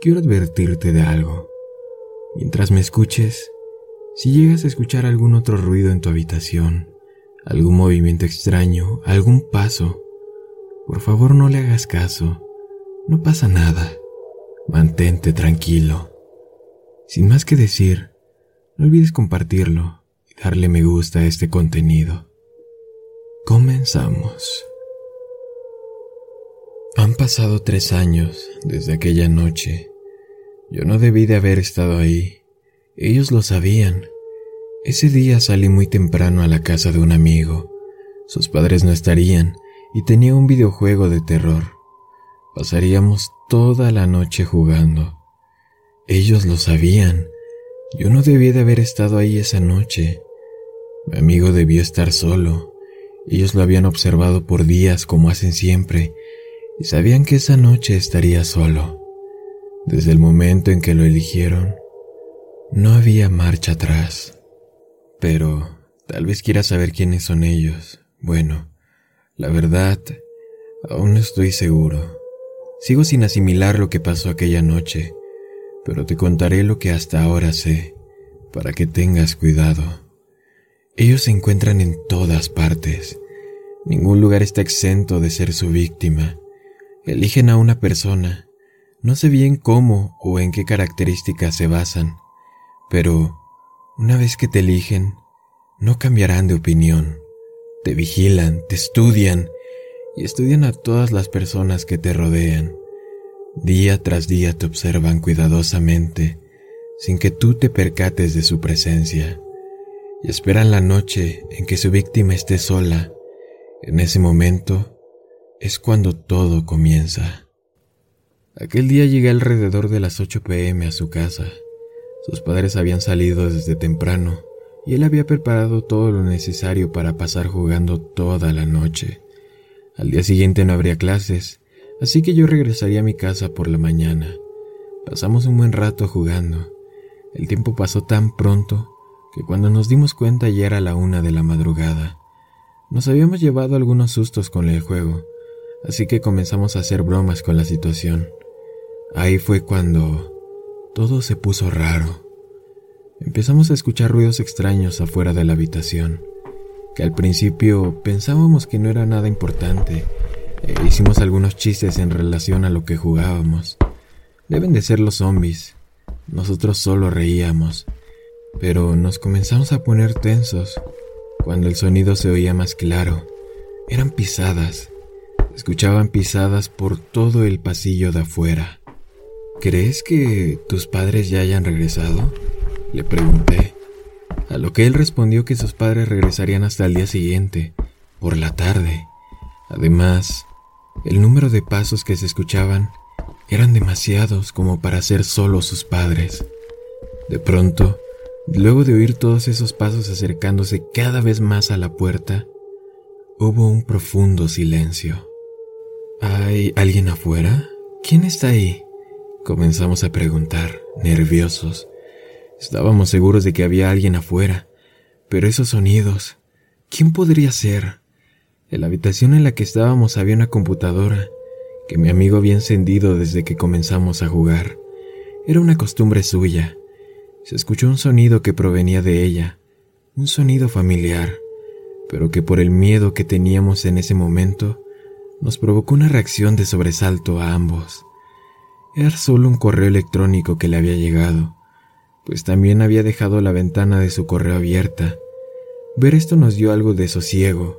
Quiero advertirte de algo. Mientras me escuches, si llegas a escuchar algún otro ruido en tu habitación, algún movimiento extraño, algún paso, por favor no le hagas caso. No pasa nada. Mantente tranquilo. Sin más que decir, no olvides compartirlo y darle me gusta a este contenido. Comenzamos. Pasado tres años desde aquella noche. Yo no debí de haber estado ahí. Ellos lo sabían. Ese día salí muy temprano a la casa de un amigo. Sus padres no estarían y tenía un videojuego de terror. Pasaríamos toda la noche jugando. Ellos lo sabían. Yo no debí de haber estado ahí esa noche. Mi amigo debió estar solo. Ellos lo habían observado por días como hacen siempre y sabían que esa noche estaría solo. Desde el momento en que lo eligieron, no había marcha atrás. Pero tal vez quieras saber quiénes son ellos. Bueno, la verdad, aún no estoy seguro. Sigo sin asimilar lo que pasó aquella noche, pero te contaré lo que hasta ahora sé, para que tengas cuidado. Ellos se encuentran en todas partes. Ningún lugar está exento de ser su víctima Eligen a una persona. No sé bien cómo o en qué características se basan, pero una vez que te eligen, no cambiarán de opinión. Te vigilan, te estudian y estudian a todas las personas que te rodean. Día tras día te observan cuidadosamente, sin que tú te percates de su presencia, y esperan la noche en que su víctima esté sola. En ese momento, es cuando todo comienza. Aquel día llegué alrededor de las 8 pm a su casa. Sus padres habían salido desde temprano y él había preparado todo lo necesario para pasar jugando toda la noche. Al día siguiente no habría clases, así que yo regresaría a mi casa por la mañana. Pasamos un buen rato jugando. El tiempo pasó tan pronto que cuando nos dimos cuenta ya era la una de la madrugada. Nos habíamos llevado algunos sustos con el juego, así que comenzamos a hacer bromas con la situación. Ahí fue cuando todo se puso raro. Empezamos a escuchar ruidos extraños afuera de la habitación, que al principio pensábamos que no era nada importante. E hicimos algunos chistes en relación a lo que jugábamos. Deben de ser los zombies. Nosotros solo reíamos, pero nos comenzamos a poner tensos cuando el sonido se oía más claro. Eran pisadas Escuchaban pisadas por todo el pasillo de afuera. ¿Crees que tus padres ya hayan regresado? Le pregunté, a lo que él respondió que sus padres regresarían hasta el día siguiente, por la tarde. Además, el número de pasos que se escuchaban eran demasiados como para ser solo sus padres. De pronto, luego de oír todos esos pasos acercándose cada vez más a la puerta, hubo un profundo silencio. ¿Hay alguien afuera? ¿Quién está ahí? Comenzamos a preguntar, nerviosos. Estábamos seguros de que había alguien afuera, pero esos sonidos, ¿quién podría ser? En la habitación en la que estábamos había una computadora que mi amigo había encendido desde que comenzamos a jugar. Era una costumbre suya. Se escuchó un sonido que provenía de ella, un sonido familiar, pero que por el miedo que teníamos en ese momento, nos provocó una reacción de sobresalto a ambos. Era solo un correo electrónico que le había llegado, pues también había dejado la ventana de su correo abierta. Ver esto nos dio algo de sosiego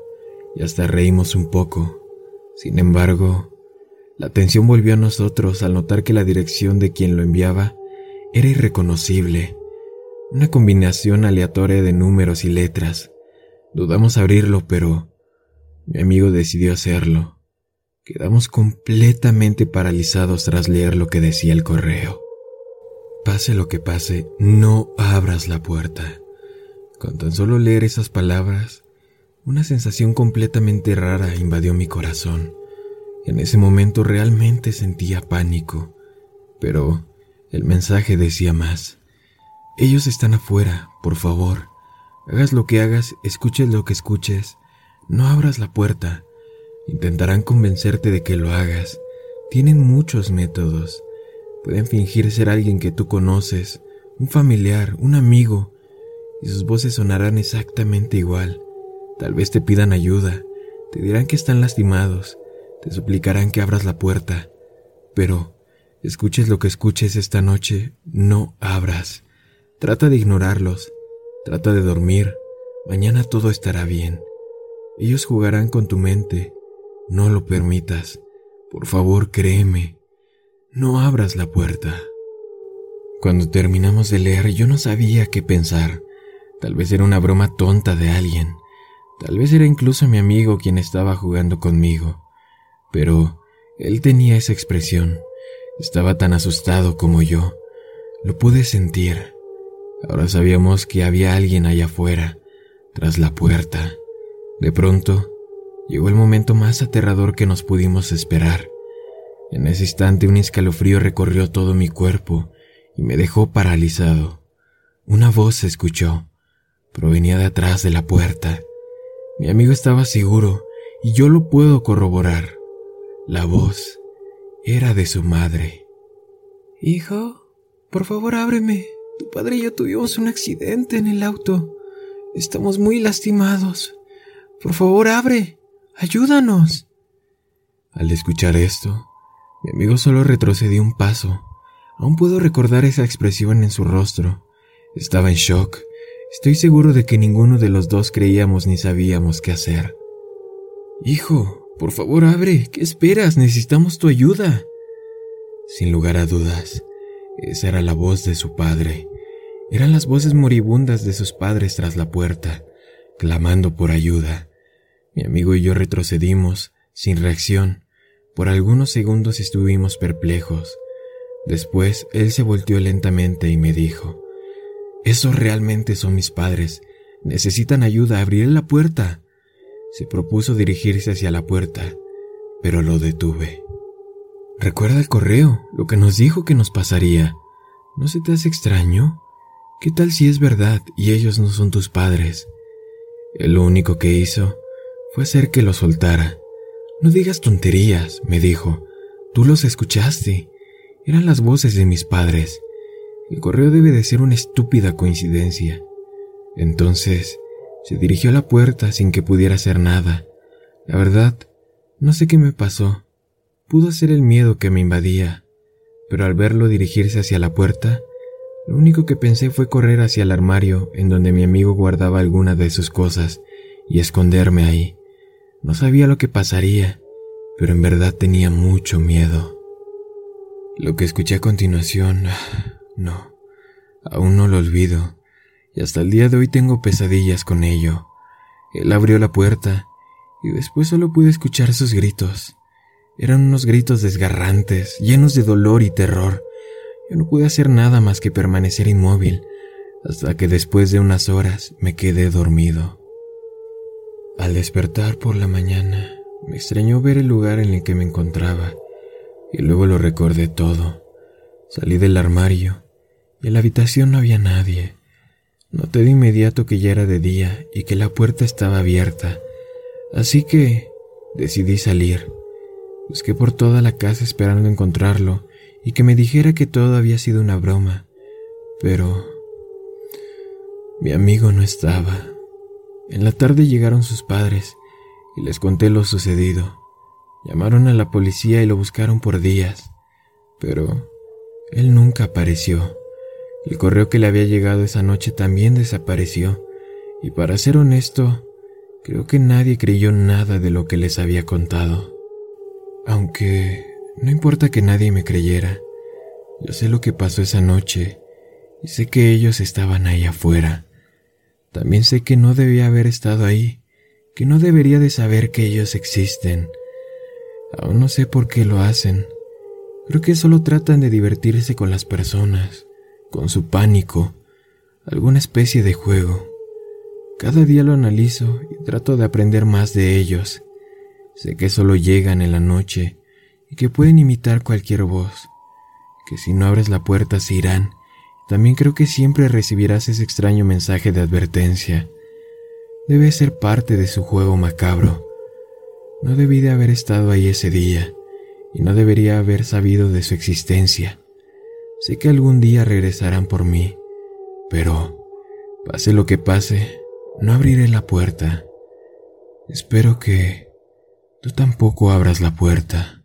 y hasta reímos un poco. Sin embargo, la atención volvió a nosotros al notar que la dirección de quien lo enviaba era irreconocible, una combinación aleatoria de números y letras. Dudamos abrirlo, pero mi amigo decidió hacerlo. Quedamos completamente paralizados tras leer lo que decía el correo. Pase lo que pase, no abras la puerta. Con tan solo leer esas palabras, una sensación completamente rara invadió mi corazón. En ese momento realmente sentía pánico, pero el mensaje decía más. Ellos están afuera, por favor. Hagas lo que hagas, escuches lo que escuches, no abras la puerta. Intentarán convencerte de que lo hagas. Tienen muchos métodos. Pueden fingir ser alguien que tú conoces, un familiar, un amigo, y sus voces sonarán exactamente igual. Tal vez te pidan ayuda, te dirán que están lastimados, te suplicarán que abras la puerta, pero escuches lo que escuches esta noche, no abras. Trata de ignorarlos, trata de dormir, mañana todo estará bien. Ellos jugarán con tu mente, no lo permitas. Por favor, créeme, no abras la puerta. Cuando terminamos de leer yo no sabía qué pensar. Tal vez era una broma tonta de alguien. Tal vez era incluso mi amigo quien estaba jugando conmigo. Pero él tenía esa expresión. Estaba tan asustado como yo. Lo pude sentir. Ahora sabíamos que había alguien allá afuera, tras la puerta. De pronto, llegó el momento más aterrador que nos pudimos esperar. En ese instante un escalofrío recorrió todo mi cuerpo y me dejó paralizado. Una voz se escuchó provenía de atrás de la puerta. Mi amigo estaba seguro, y yo lo puedo corroborar. La voz era de su madre. Hijo, por favor ábreme. Tu padre y yo tuvimos un accidente en el auto. Estamos muy lastimados. Por favor, abre. Ayúdanos. Al escuchar esto, mi amigo solo retrocedió un paso. Aún puedo recordar esa expresión en su rostro. Estaba en shock Estoy seguro de que ninguno de los dos creíamos ni sabíamos qué hacer. Hijo, por favor abre. ¿Qué esperas? Necesitamos tu ayuda. Sin lugar a dudas, esa era la voz de su padre. Eran las voces moribundas de sus padres tras la puerta, clamando por ayuda. Mi amigo y yo retrocedimos, sin reacción. Por algunos segundos estuvimos perplejos. Después él se volteó lentamente y me dijo, esos realmente son mis padres. Necesitan ayuda. Abriré la puerta. Se propuso dirigirse hacia la puerta, pero lo detuve. Recuerda el correo, lo que nos dijo que nos pasaría. ¿No se te hace extraño? ¿Qué tal si es verdad y ellos no son tus padres? Lo único que hizo fue hacer que lo soltara. No digas tonterías, me dijo. Tú los escuchaste. Eran las voces de mis padres. El correo debe de ser una estúpida coincidencia. Entonces, se dirigió a la puerta sin que pudiera hacer nada. La verdad, no sé qué me pasó. Pudo ser el miedo que me invadía, pero al verlo dirigirse hacia la puerta, lo único que pensé fue correr hacia el armario en donde mi amigo guardaba alguna de sus cosas y esconderme ahí. No sabía lo que pasaría, pero en verdad tenía mucho miedo. Lo que escuché a continuación no, aún no lo olvido, y hasta el día de hoy tengo pesadillas con ello. Él abrió la puerta, y después solo pude escuchar sus gritos. Eran unos gritos desgarrantes, llenos de dolor y terror. Yo no pude hacer nada más que permanecer inmóvil, hasta que después de unas horas me quedé dormido. Al despertar por la mañana, me extrañó ver el lugar en el que me encontraba, y luego lo recordé todo. Salí del armario en la habitación no había nadie. Noté de inmediato que ya era de día y que la puerta estaba abierta, así que decidí salir. Busqué por toda la casa esperando encontrarlo y que me dijera que todo había sido una broma, pero mi amigo no estaba. En la tarde llegaron sus padres y les conté lo sucedido. Llamaron a la policía y lo buscaron por días, pero él nunca apareció. El correo que le había llegado esa noche también desapareció, y para ser honesto, creo que nadie creyó nada de lo que les había contado. Aunque no importa que nadie me creyera, yo sé lo que pasó esa noche y sé que ellos estaban ahí afuera. También sé que no debía haber estado ahí, que no debería de saber que ellos existen. Aún no sé por qué lo hacen. Creo que solo tratan de divertirse con las personas con su pánico, alguna especie de juego. Cada día lo analizo y trato de aprender más de ellos. Sé que solo llegan en la noche y que pueden imitar cualquier voz, que si no abres la puerta se irán. También creo que siempre recibirás ese extraño mensaje de advertencia. Debe ser parte de su juego macabro. No debí de haber estado ahí ese día y no debería haber sabido de su existencia. Sé que algún día regresarán por mí, pero, pase lo que pase, no abriré la puerta. Espero que tú tampoco abras la puerta.